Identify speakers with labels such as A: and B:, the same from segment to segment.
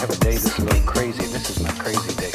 A: have a day. This is like crazy. This is my crazy day.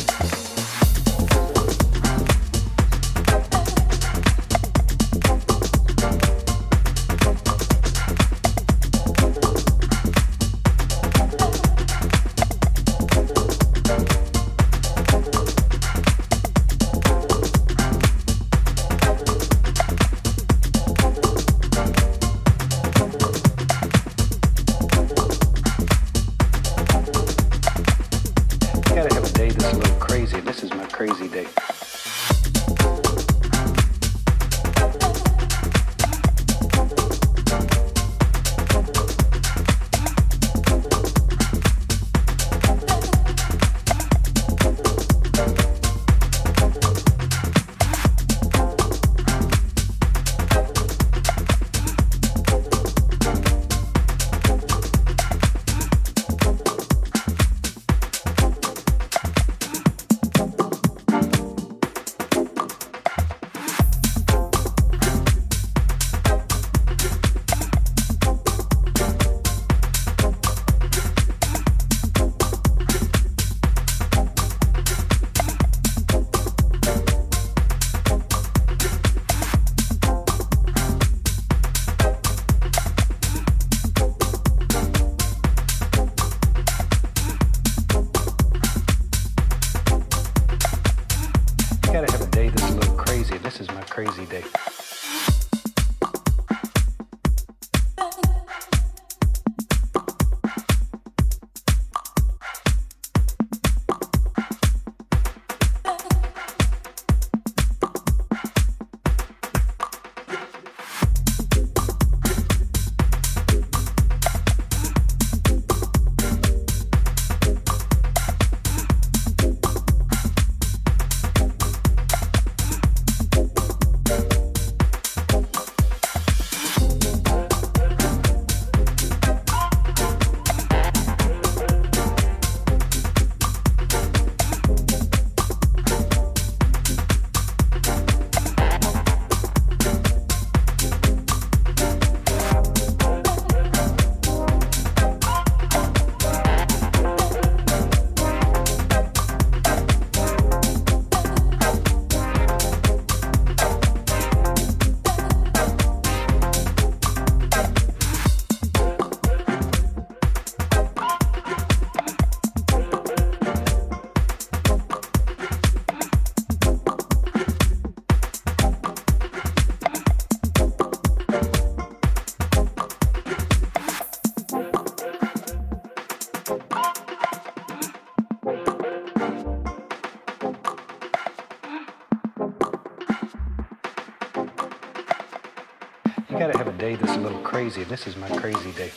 A: Crazy, this is my crazy day.